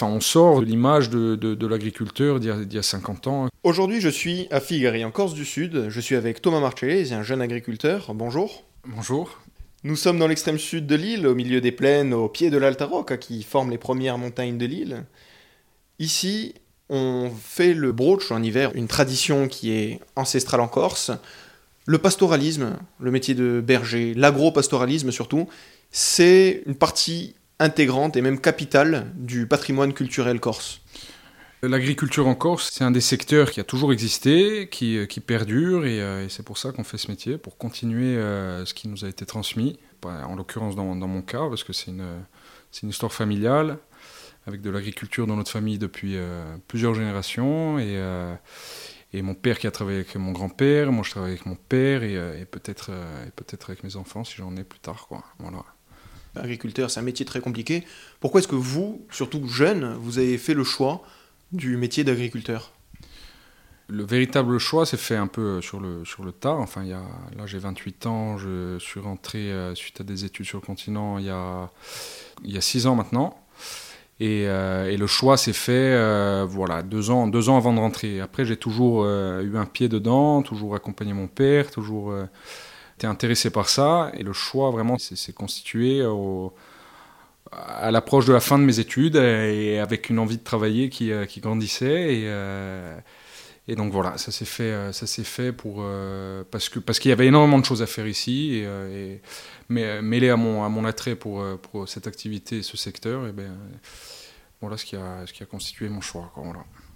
Enfin, on sort de l'image de, l'agriculteur d'il y, a 50 ans. Aujourd'hui, je suis à Figari, en Corse du Sud. Je suis avec Thomas Marchellese, un jeune agriculteur. Bonjour. Bonjour. Nous sommes dans l'extrême sud de l'île, au milieu des plaines, au pied de l'Alta Rocca, qui forment les premières montagnes de l'île. Ici, on fait le brooch en hiver, une tradition qui est ancestrale en Corse. Le pastoralisme, le métier de berger, l'agro-pastoralisme surtout, c'est une partie intégrante et même capitale du patrimoine culturel corse. L'agriculture en Corse, c'est un des secteurs qui a toujours existé, qui, euh, perdure, euh, et, c'est pour ça qu'on fait ce métier, pour continuer euh, ce qui nous a été transmis, en l'occurrence dans, mon cas, parce que c'est une, histoire familiale, avec de l'agriculture dans notre famille depuis plusieurs générations, et, mon père qui a travaillé avec mon grand-père, moi je travaille avec mon père, et, peut-être peut avec mes enfants si j'en ai plus tard. Quoi. Agriculteur, c'est un métier très compliqué. Pourquoi est-ce que vous, surtout jeune, vous avez fait le choix du métier d'agriculteur? Le véritable choix s'est fait un peu sur le, sur le. Enfin, il y a, là, j'ai 28 ans, je suis rentré euh, suite à des études sur le continent il y a, il y a 6 ans maintenant. Et, euh, et le choix s'est fait euh, voilà, deux, ans, deux ans avant de rentrer. Après, j'ai toujours eu un pied dedans, toujours accompagné mon père, toujours été intéressé par ça. Et le choix, vraiment, s'est constitué à l'approche de la fin de mes études et avec une envie de travailler qui, euh, grandissait. Et, euh, et, donc voilà, ça s'est fait, euh, ça fait pour, parce, que, parce qu'il y avait énormément de choses à faire ici. Et, mêlé à mon, à mon attrait pour, pour cette activité et ce secteur, et ben, voilà ce qui, a, ce qui a constitué mon choix.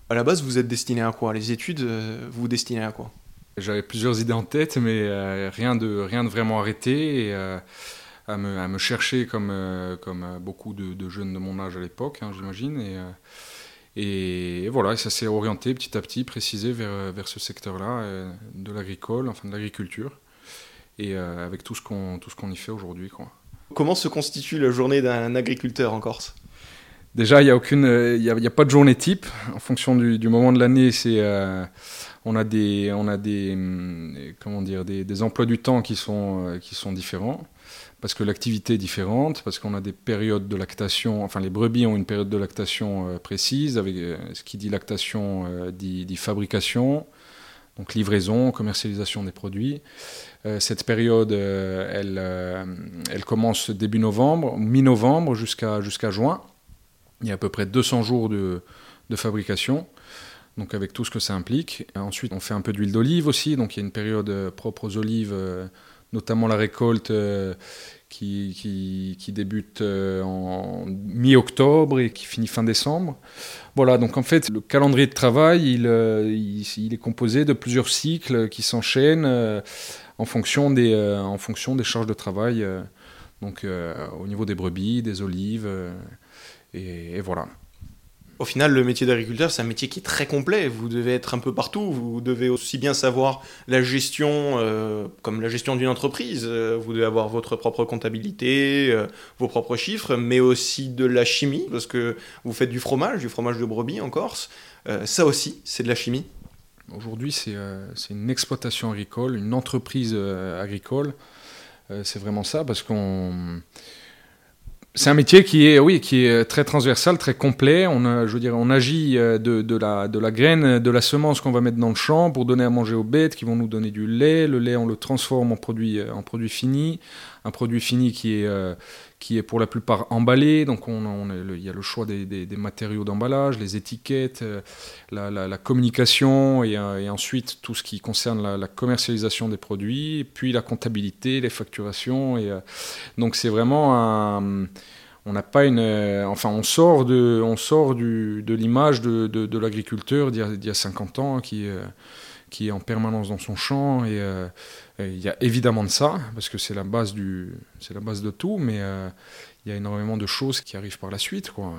À la base, vous êtes destiné à quoi? Les études, vous vous destinez à quoi? J'avais plusieurs idées en tête, mais euh, rien, de, rien de vraiment arrêté. Euh, à, me, à, me, chercher comme, euh, comme beaucoup de, jeunes de mon âge à l'époque, hein, j'imagine. Et, voilà, ça s'est orienté petit à petit, précisé vers, vers ce secteur-là, de l'agricole, enfin de l'agriculture, et avec tout ce qu'on qu'on y fait aujourd'hui. Comment se constitue la journée d'un agriculteur en Corse? Déjà, il n'y y a, pas de journée type. En fonction du, moment de l'année, c'est on a hum, des, emplois du temps qui sont, euh, qui sont différents, parce que l'activité est différente, parce qu'on a des périodes de lactation, enfin les brebis ont une période de lactation euh, précise, avec euh, ce qui dit lactation dit, fabrication, donc livraison, commercialisation des produits. cette période, elle, commence début novembre, mi-novembre jusqu'à juin. Il y a à peu près 200 jours de, de fabrication donc avec tout ce que ça implique. Ensuite, on fait un peu d'huile d'olive aussi, donc il y a une période euh, propre aux olives, euh, notamment la récolte euh, qui, qui, débute en mi-octobre et qui finit fin décembre. Voilà, donc en fait, le calendrier de travail, il, il, est composé de plusieurs cycles qui s'enchaînent en, fonction des, en fonction des charges de travail, donc au niveau des brebis, des olives, et voilà au final, le métier d'agriculteur, c'est un métier qui est très complet. Vous devez être un peu partout. Vous devez aussi bien savoir la gestion, euh, comme la gestion d'une entreprise. Euh, vous devez avoir votre propre comptabilité, euh, vos propres chiffres, mais aussi de la chimie, parce que vous faites du fromage, du fromage de brebis en Corse. ça aussi, c'est de la chimie. Aujourd'hui, c'est une exploitation agricole, une entreprise agricole. c'est vraiment ça, parce qu'on c'est un métier qui est, oui, qui est très transversal, très complet. On, je veux dire, on agit euh, de, de, la, de la graine, de la semence qu'on va mettre dans le champ pour donner à manger aux bêtes qui vont nous donner du lait. Le lait, on le transforme en produit, euh, en produit fini. Un produit fini qui est, euh, qui est pour la plupart emballé. Donc on, il y a le choix des, matériaux d'emballage, les étiquettes, euh, la, communication euh, et, ensuite tout ce qui concerne la, commercialisation des produits, puis la comptabilité, les facturations. Et, euh, donc c'est vraiment un on n'a pas une enfin on sort de on sort du, de l'image de, de, l'agriculteur d'il y, a 50 ans qui qui est en permanence dans son champ. Et euh, il y a évidemment de ça, parce que c'est la, base du, c'est la base de tout, mais euh, il y a énormément de choses qui arrivent par la suite. Quoi.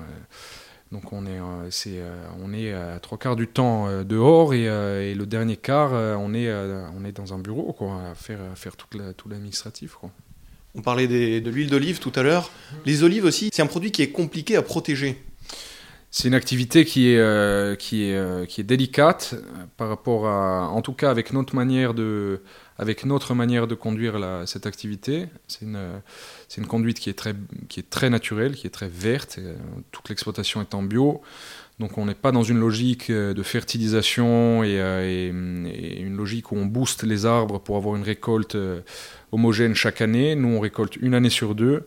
Donc on est, euh, on est à trois quarts du temps dehors et, et, le dernier quart, on, est, on est dans un bureau quoi, à faire, faire tout l'administratif. On parlait de l'huile d'olive tout à l'heure. Les olives aussi, c'est un produit qui est compliqué à protéger. C'est une activité qui est, euh, qui est, euh, qui est délicate par rapport à, en tout cas avec notre manière de, avec notre manière de conduire cette activité. C'est une, une conduite qui est, très, qui est très naturelle, qui est très verte. toute l'exploitation est en bio. Donc on n'est pas dans une logique de fertilisation et, une logique où on booste les arbres pour avoir une récolte homogène chaque année. Nous, on récolte une année sur deux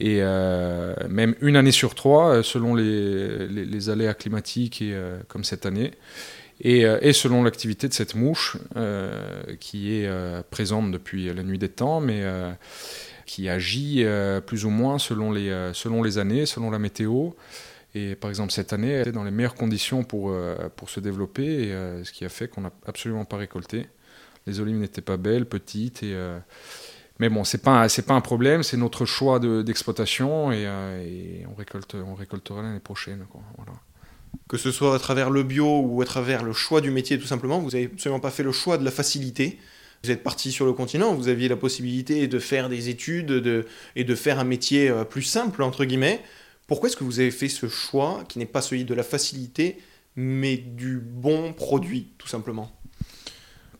et euh, même une année sur trois, euh, selon les, les, aléas climatiques, et, euh, comme cette année, et, et selon l'activité de cette mouche, qui est présente depuis la nuit des temps, mais qui agit plus ou moins selon les, selon les années, selon la météo. Et par exemple, cette année, elle était dans les meilleures conditions pour, pour se développer, ce qui a fait qu'on n'a absolument pas récolté. Les olives n'étaient pas belles, petites, et mais bon, c'est pas pas un problème, c'est notre choix d'exploitation et, euh, et, on récolte on récoltera l'année prochaine. Quoi. Que ce soit à travers le bio ou à travers le choix du métier, tout simplement, vous n'avez absolument pas fait le choix de la facilité. Vous êtes parti sur le continent, vous aviez la possibilité de faire des études de, et de faire un métier euh, plus simple, entre guillemets. Pourquoi est-ce que vous avez fait ce choix qui n'est pas celui de la facilité, mais du bon produit, tout simplement?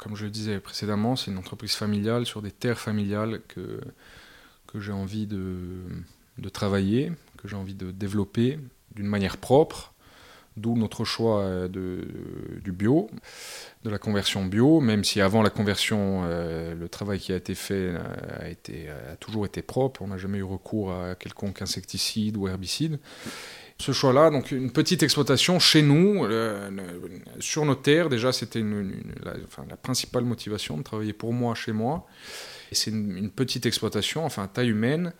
Comme je le disais précédemment, c'est une entreprise familiale sur des terres familiales que, que j'ai envie de, de travailler, que j'ai envie de développer d'une manière propre, d'où notre choix de, du bio, de la conversion bio, même si avant la conversion, euh, le travail qui a été fait a, été, a toujours été propre, on n'a jamais eu recours à quelconque insecticide ou herbicide ce choix-là. Donc une petite exploitation chez nous, euh, sur nos terres, déjà c'était la, principale motivation de travailler pour moi, chez moi. C'est une, petite exploitation, enfin taille humaine.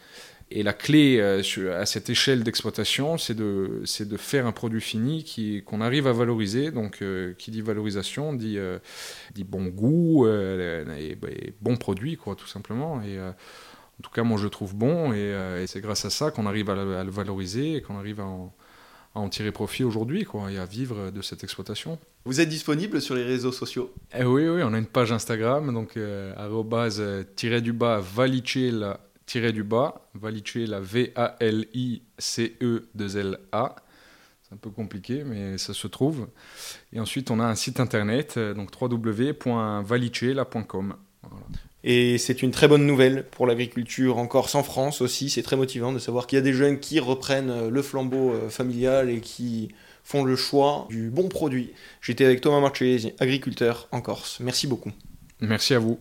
Et la clé euh, à cette échelle d'exploitation, c'est de, faire un produit fini qu'on arrive à valoriser. Donc euh, qui dit valorisation dit, dit bon goût et, et, bon produit, quoi, tout simplement. Et, en tout cas, moi, je le trouve bon, et, euh, et c'est grâce à ça qu'on arrive à, à, le valoriser et qu'on arrive à en, à en, tirer profit aujourd'hui, quoi, et à vivre de cette exploitation. Vous êtes disponible sur les réseaux sociaux? Eh Oui, oui, on a une page Instagram, donc euh, euh, tiré du bas valicela tiré du bas, valicela V-A-L-I-C-E-2-L-A. C'est un peu compliqué, mais ça se trouve. Et ensuite, on a un site internet, donc www.valicela.com. Voilà. Et c'est une très bonne nouvelle pour l'agriculture en Corse, en France aussi. C'est très motivant de savoir qu'il y a des jeunes qui reprennent le flambeau familial et qui font le choix du bon produit. J'étais avec Thomas Marchesi, agriculteur en Corse. Merci beaucoup. Merci à vous.